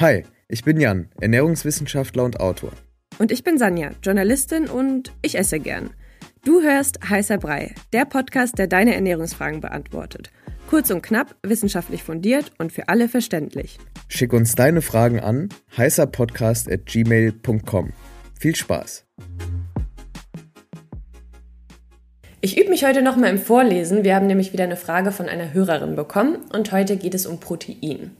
Hi, ich bin Jan, Ernährungswissenschaftler und Autor. Und ich bin Sanja, Journalistin und ich esse gern. Du hörst Heißer Brei, der Podcast, der deine Ernährungsfragen beantwortet. Kurz und knapp, wissenschaftlich fundiert und für alle verständlich. Schick uns deine Fragen an heißerpodcast.gmail.com. Viel Spaß! Ich übe mich heute nochmal im Vorlesen. Wir haben nämlich wieder eine Frage von einer Hörerin bekommen und heute geht es um Protein.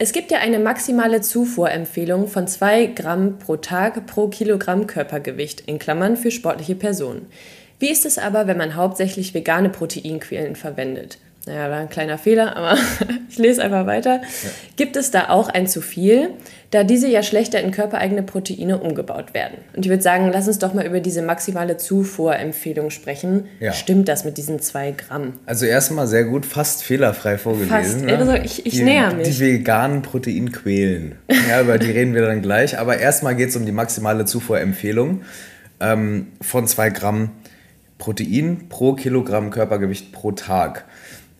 Es gibt ja eine maximale Zufuhrempfehlung von 2 Gramm pro Tag pro Kilogramm Körpergewicht in Klammern für sportliche Personen. Wie ist es aber, wenn man hauptsächlich vegane Proteinquellen verwendet? Naja, war ein kleiner Fehler, aber ich lese einfach weiter. Ja. Gibt es da auch ein zu viel, da diese ja schlechter in körpereigene Proteine umgebaut werden? Und ich würde sagen, lass uns doch mal über diese maximale Zufuhrempfehlung sprechen. Ja. Stimmt das mit diesen zwei Gramm? Also erstmal sehr gut, fast fehlerfrei vorgelesen. Fast, ne? also ich, ich die, näher mich. Die veganen Proteinquellen. Ja, über die reden wir dann gleich. Aber erstmal geht es um die maximale Zufuhrempfehlung ähm, von zwei Gramm Protein pro Kilogramm Körpergewicht pro Tag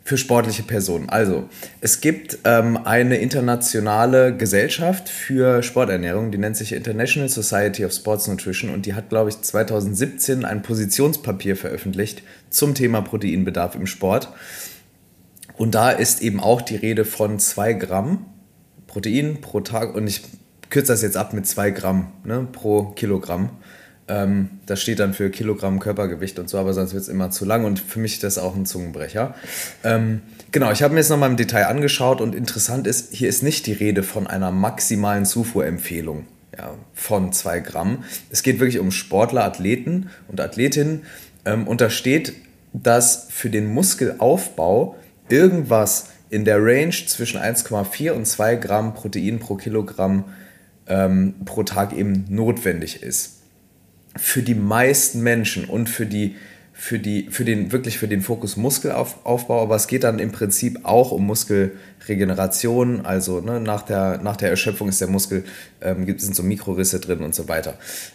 für sportliche Personen. Also, es gibt ähm, eine internationale Gesellschaft für Sporternährung, die nennt sich International Society of Sports Nutrition und die hat, glaube ich, 2017 ein Positionspapier veröffentlicht zum Thema Proteinbedarf im Sport. Und da ist eben auch die Rede von 2 Gramm Protein pro Tag und ich kürze das jetzt ab mit 2 Gramm ne, pro Kilogramm. Ähm, das steht dann für Kilogramm Körpergewicht und so, aber sonst wird es immer zu lang und für mich ist das auch ein Zungenbrecher. Ähm, genau, ich habe mir jetzt nochmal im Detail angeschaut und interessant ist, hier ist nicht die Rede von einer maximalen Zufuhrempfehlung ja, von 2 Gramm. Es geht wirklich um Sportler, Athleten und Athletinnen ähm, und da steht, dass für den Muskelaufbau irgendwas in der Range zwischen 1,4 und 2 Gramm Protein pro Kilogramm ähm, pro Tag eben notwendig ist für die meisten Menschen und für die für, die, für den, wirklich für den Fokus Muskelaufbau, aber es geht dann im Prinzip auch um Muskelregeneration, also ne, nach, der, nach der Erschöpfung ist der Muskel, ähm, gibt, sind so Mikrorisse drin und so weiter.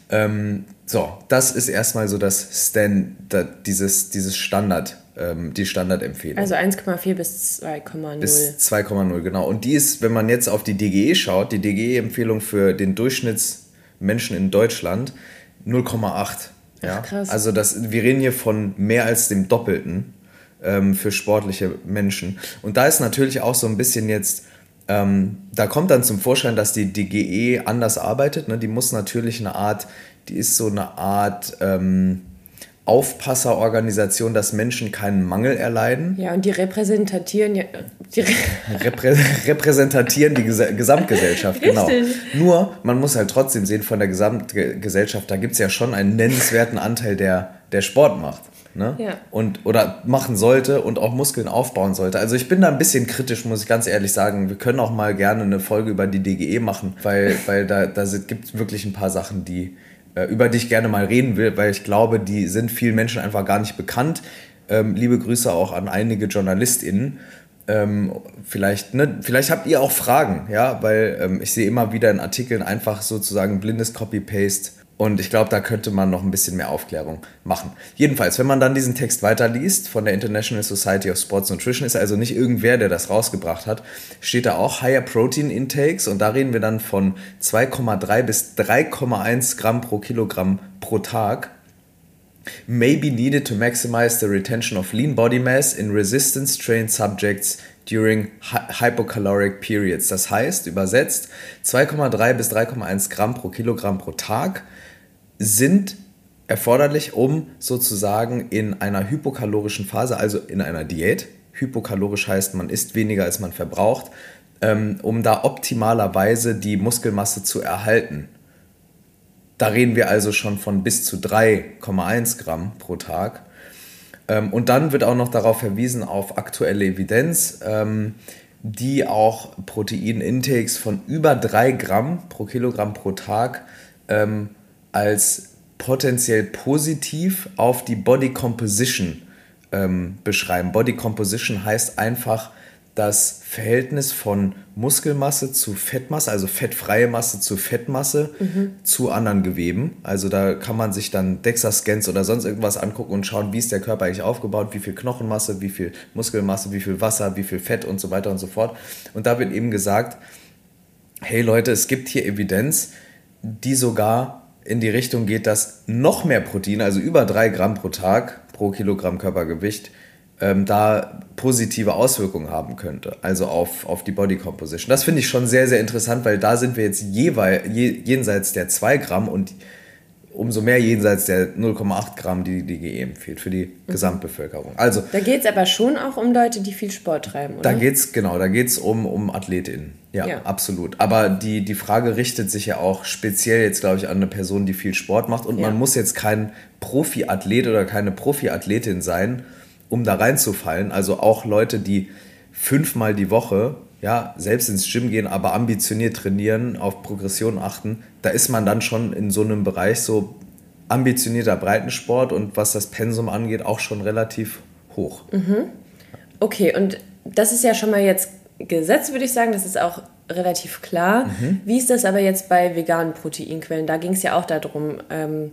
Ähm, so, das ist erstmal so das Stand, dieses, dieses Standard, ähm, die Standardempfehlung. Also 1,4 bis 2,0. Bis 2,0, genau. Und die ist, wenn man jetzt auf die DGE schaut, die DGE-Empfehlung für den Durchschnittsmenschen in Deutschland, 0,8. Ja? krass. Also das, wir reden hier von mehr als dem Doppelten ähm, für sportliche Menschen. Und da ist natürlich auch so ein bisschen jetzt, ähm, da kommt dann zum Vorschein, dass die DGE anders arbeitet. Ne? Die muss natürlich eine Art, die ist so eine Art... Ähm, Aufpasserorganisation, dass Menschen keinen Mangel erleiden. Ja, und die repräsentieren ja. Die Reprä repräsentieren die Ges Gesamtgesellschaft, genau. Nur, man muss halt trotzdem sehen, von der Gesamtgesellschaft, da gibt es ja schon einen nennenswerten Anteil, der, der Sport macht. Ne? Ja. Und, oder machen sollte und auch Muskeln aufbauen sollte. Also ich bin da ein bisschen kritisch, muss ich ganz ehrlich sagen. Wir können auch mal gerne eine Folge über die DGE machen, weil, weil da, da gibt es wirklich ein paar Sachen, die, über die ich gerne mal reden will, weil ich glaube, die sind vielen Menschen einfach gar nicht bekannt. Ähm, liebe Grüße auch an einige JournalistInnen. Ähm, vielleicht, ne, vielleicht habt ihr auch Fragen, ja, weil ähm, ich sehe immer wieder in Artikeln einfach sozusagen blindes Copy-Paste und ich glaube, da könnte man noch ein bisschen mehr Aufklärung machen. Jedenfalls, wenn man dann diesen Text weiterliest von der International Society of Sports Nutrition, ist also nicht irgendwer, der das rausgebracht hat, steht da auch Higher Protein Intakes und da reden wir dann von 2,3 bis 3,1 Gramm pro Kilogramm pro Tag. May be needed to maximize the retention of lean body mass in resistance trained subjects during hypocaloric periods. Das heißt, übersetzt 2,3 bis 3,1 Gramm pro Kilogramm pro Tag sind erforderlich, um sozusagen in einer hypokalorischen Phase, also in einer Diät, hypokalorisch heißt, man isst weniger als man verbraucht, ähm, um da optimalerweise die Muskelmasse zu erhalten. Da reden wir also schon von bis zu 3,1 Gramm pro Tag. Ähm, und dann wird auch noch darauf verwiesen auf aktuelle Evidenz, ähm, die auch Proteinintakes von über 3 Gramm pro Kilogramm pro Tag als potenziell positiv auf die Body Composition ähm, beschreiben. Body Composition heißt einfach das Verhältnis von Muskelmasse zu Fettmasse, also fettfreie Masse zu Fettmasse mhm. zu anderen Geweben. Also da kann man sich dann DEXA-Scans oder sonst irgendwas angucken und schauen, wie ist der Körper eigentlich aufgebaut, wie viel Knochenmasse, wie viel Muskelmasse, wie viel Wasser, wie viel Fett und so weiter und so fort. Und da wird eben gesagt, hey Leute, es gibt hier Evidenz, die sogar in die Richtung geht, dass noch mehr Protein, also über drei Gramm pro Tag pro Kilogramm Körpergewicht, ähm, da positive Auswirkungen haben könnte, also auf, auf die Body Composition. Das finde ich schon sehr, sehr interessant, weil da sind wir jetzt jeweils, jenseits der 2 Gramm und umso mehr jenseits der 0,8 Gramm, die die GE empfiehlt für die mhm. Gesamtbevölkerung. Also, da geht es aber schon auch um Leute, die viel Sport treiben, oder? Da geht es, genau, da geht es um, um AthletInnen. Ja, ja, absolut. Aber die, die Frage richtet sich ja auch speziell jetzt, glaube ich, an eine Person, die viel Sport macht. Und ja. man muss jetzt kein Profiathlet oder keine Profiathletin sein, um da reinzufallen. Also auch Leute, die fünfmal die Woche ja, selbst ins Gym gehen, aber ambitioniert trainieren, auf Progression achten, da ist man dann schon in so einem Bereich so ambitionierter Breitensport und was das Pensum angeht, auch schon relativ hoch. Mhm. Okay, und das ist ja schon mal jetzt Gesetz, würde ich sagen, das ist auch relativ klar. Mhm. Wie ist das aber jetzt bei veganen Proteinquellen? Da ging es ja auch darum, ähm,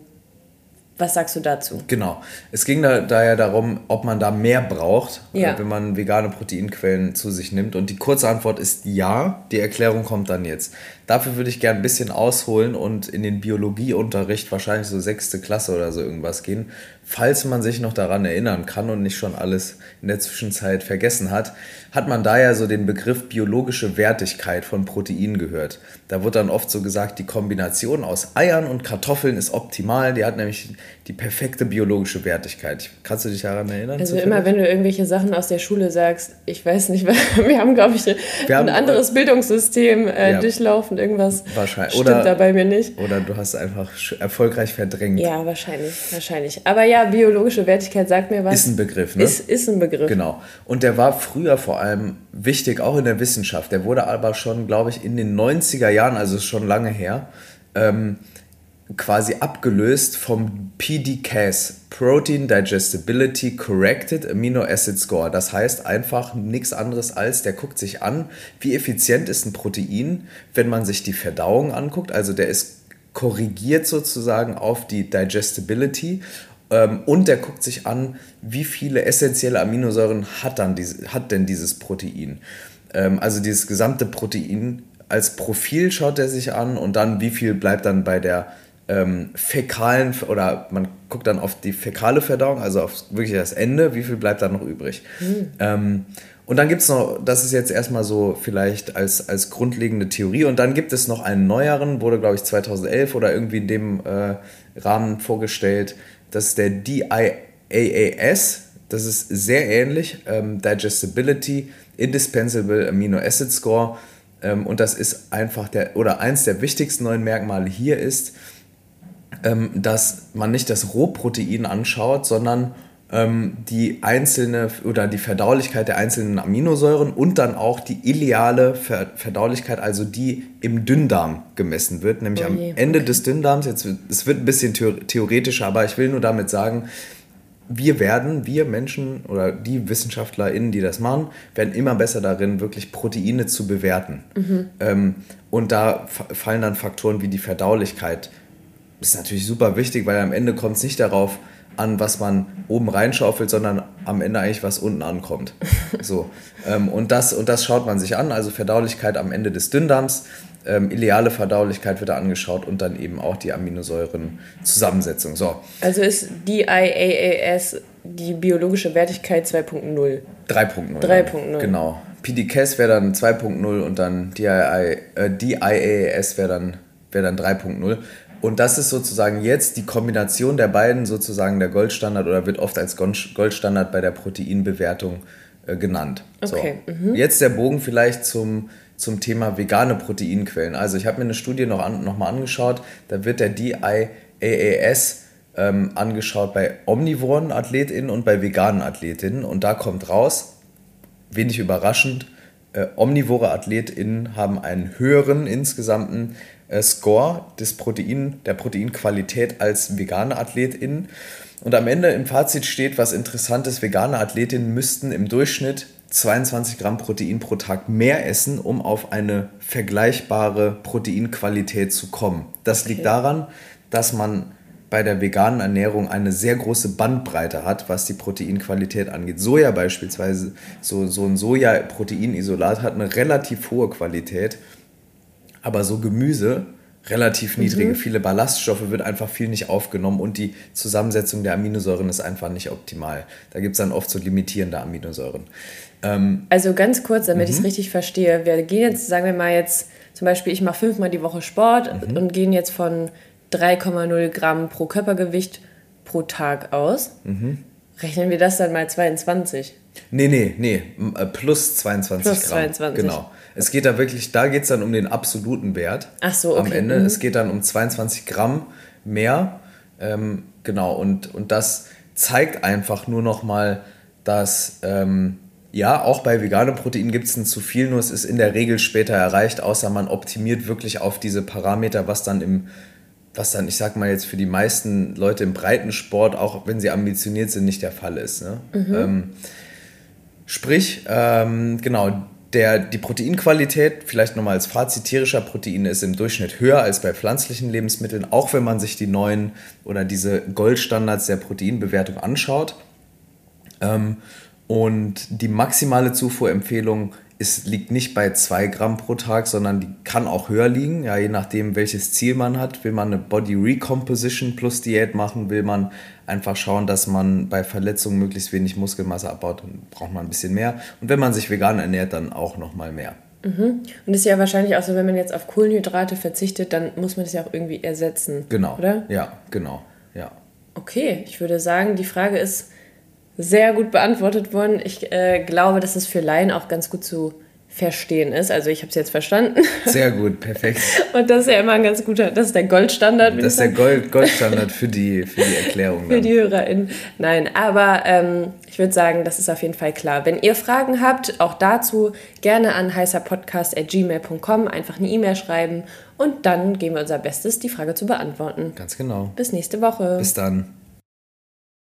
was sagst du dazu? Genau. Es ging da, da ja darum, ob man da mehr braucht, ja. wenn man vegane Proteinquellen zu sich nimmt. Und die kurze Antwort ist ja. Die Erklärung kommt dann jetzt. Dafür würde ich gerne ein bisschen ausholen und in den Biologieunterricht, wahrscheinlich so sechste Klasse oder so irgendwas gehen, falls man sich noch daran erinnern kann und nicht schon alles in der Zwischenzeit vergessen hat, hat man da ja so den Begriff biologische Wertigkeit von Proteinen gehört. Da wird dann oft so gesagt, die Kombination aus Eiern und Kartoffeln ist optimal. Die hat nämlich die perfekte biologische Wertigkeit. Kannst du dich daran erinnern? Also immer, wenn du irgendwelche Sachen aus der Schule sagst, ich weiß nicht, wir haben, glaube ich, wir ein haben, anderes Bildungssystem äh, ja. durchlaufen irgendwas wahrscheinlich. stimmt oder, da bei mir nicht. Oder du hast einfach erfolgreich verdrängt. Ja, wahrscheinlich, wahrscheinlich. Aber ja, biologische Wertigkeit sagt mir was. Ist ein Begriff, ne? Ist, ist ein Begriff. Genau. Und der war früher vor allem wichtig, auch in der Wissenschaft. Der wurde aber schon, glaube ich, in den 90er Jahren, also ist schon lange her, ähm, quasi abgelöst vom PDCAS, Protein Digestibility Corrected Amino Acid Score. Das heißt einfach nichts anderes als, der guckt sich an, wie effizient ist ein Protein, wenn man sich die Verdauung anguckt. Also der ist korrigiert sozusagen auf die Digestibility ähm, und der guckt sich an, wie viele essentielle Aminosäuren hat, dann diese, hat denn dieses Protein. Ähm, also dieses gesamte Protein als Profil schaut er sich an und dann wie viel bleibt dann bei der ähm, fäkalen oder man guckt dann auf die fäkale Verdauung, also auf wirklich das Ende, wie viel bleibt da noch übrig. Mhm. Ähm, und dann gibt es noch, das ist jetzt erstmal so vielleicht als, als grundlegende Theorie. Und dann gibt es noch einen neueren, wurde glaube ich 2011 oder irgendwie in dem äh, Rahmen vorgestellt. Das ist der DIAAS. Das ist sehr ähnlich. Ähm, Digestibility Indispensable Amino Acid Score. Ähm, und das ist einfach der, oder eins der wichtigsten neuen Merkmale hier ist, ähm, dass man nicht das Rohprotein anschaut, sondern ähm, die einzelne oder die Verdaulichkeit der einzelnen Aminosäuren und dann auch die ileale Verdaulichkeit, also die im Dünndarm gemessen wird, nämlich oh am Ende okay. des Dünndarms. Jetzt es wird ein bisschen theoretischer, aber ich will nur damit sagen, wir werden, wir Menschen oder die WissenschaftlerInnen, die das machen, werden immer besser darin, wirklich Proteine zu bewerten. Mhm. Ähm, und da fallen dann Faktoren wie die Verdaulichkeit ist natürlich super wichtig, weil am Ende kommt es nicht darauf an, was man oben reinschaufelt, sondern am Ende eigentlich, was unten ankommt. So. Ähm, und, das, und das schaut man sich an, also Verdaulichkeit am Ende des Dünndarms, ähm, ileale Verdaulichkeit wird da angeschaut und dann eben auch die Aminosäurenzusammensetzung. So. Also ist die IAAS die biologische Wertigkeit 2.0? 3.0. 3.0. Genau. PDCAS wäre dann 2.0 und dann DII, äh, DIAAS wäre dann, wär dann 3.0. Und das ist sozusagen jetzt die Kombination der beiden sozusagen der Goldstandard oder wird oft als Goldstandard bei der Proteinbewertung äh, genannt. Okay. So. Mhm. Jetzt der Bogen vielleicht zum, zum Thema vegane Proteinquellen. Also ich habe mir eine Studie noch, an, noch mal angeschaut, da wird der DIAAS ähm, angeschaut bei omnivoren AthletInnen und bei veganen AthletInnen und da kommt raus, wenig überraschend, äh, omnivore AthletInnen haben einen höheren insgesamten Score des Protein, der Proteinqualität als vegane AthletInnen. Und am Ende im Fazit steht, was interessant ist, vegane Athletinnen müssten im Durchschnitt 22 Gramm Protein pro Tag mehr essen, um auf eine vergleichbare Proteinqualität zu kommen. Das liegt daran, dass man bei der veganen Ernährung eine sehr große Bandbreite hat, was die Proteinqualität angeht. Soja beispielsweise, so, so ein Soja-Proteinisolat hat eine relativ hohe Qualität Aber so Gemüse, relativ niedrige, mhm. viele Ballaststoffe wird einfach viel nicht aufgenommen und die Zusammensetzung der Aminosäuren ist einfach nicht optimal. Da gibt es dann oft so limitierende Aminosäuren. Ähm, also ganz kurz, damit ich es mhm. richtig verstehe, wir gehen jetzt, sagen wir mal jetzt, zum Beispiel, ich mache fünfmal die Woche Sport mhm. und gehen jetzt von 3,0 Gramm pro Körpergewicht pro Tag aus. Mhm. Rechnen wir das dann mal 22? Nee, nee, nee, äh, plus 22 plus Gramm. 22. Genau. Es geht da wirklich, da geht es dann um den absoluten Wert. Ach so, okay. Am Ende. Mhm. Es geht dann um 22 Gramm mehr. Ähm, genau, und, und das zeigt einfach nur noch mal, dass ähm, ja, auch bei veganem Protein gibt es ein zu viel, nur es ist in der Regel später erreicht, außer man optimiert wirklich auf diese Parameter, was dann im, was dann, ich sag mal jetzt für die meisten Leute im Breitensport, auch wenn sie ambitioniert sind, nicht der Fall ist. Ne? Mhm. Ähm, sprich, ähm, genau, der, die Proteinqualität, vielleicht nochmal als Fazit, tierischer Protein ist im Durchschnitt höher als bei pflanzlichen Lebensmitteln, auch wenn man sich die neuen oder diese Goldstandards der Proteinbewertung anschaut. Ähm, und die maximale Zufuhrempfehlung ist, liegt nicht bei 2 Gramm pro Tag, sondern die kann auch höher liegen, ja, je nachdem, welches Ziel man hat. Will man eine Body Recomposition plus Diät machen, will man einfach schauen, dass man bei Verletzungen möglichst wenig Muskelmasse abbaut, dann braucht man ein bisschen mehr. Und wenn man sich vegan ernährt, dann auch nochmal mehr. Mhm. Und ist ja wahrscheinlich auch so, wenn man jetzt auf Kohlenhydrate verzichtet, dann muss man das ja auch irgendwie ersetzen. Genau. Oder? Ja, genau. Ja. Okay, ich würde sagen, die Frage ist, sehr gut beantwortet worden. Ich äh, glaube, dass es für Laien auch ganz gut zu verstehen ist. Also ich habe es jetzt verstanden. Sehr gut, perfekt. Und das ist ja immer ein ganz guter, das ist der Goldstandard. Das ist der Gold, Goldstandard für die, für die Erklärung. für die HörerInnen. Nein, aber ähm, ich würde sagen, das ist auf jeden Fall klar. Wenn ihr Fragen habt, auch dazu gerne an heißerpodcast.gmail.com einfach eine E-Mail schreiben und dann geben wir unser Bestes, die Frage zu beantworten. Ganz genau. Bis nächste Woche. Bis dann.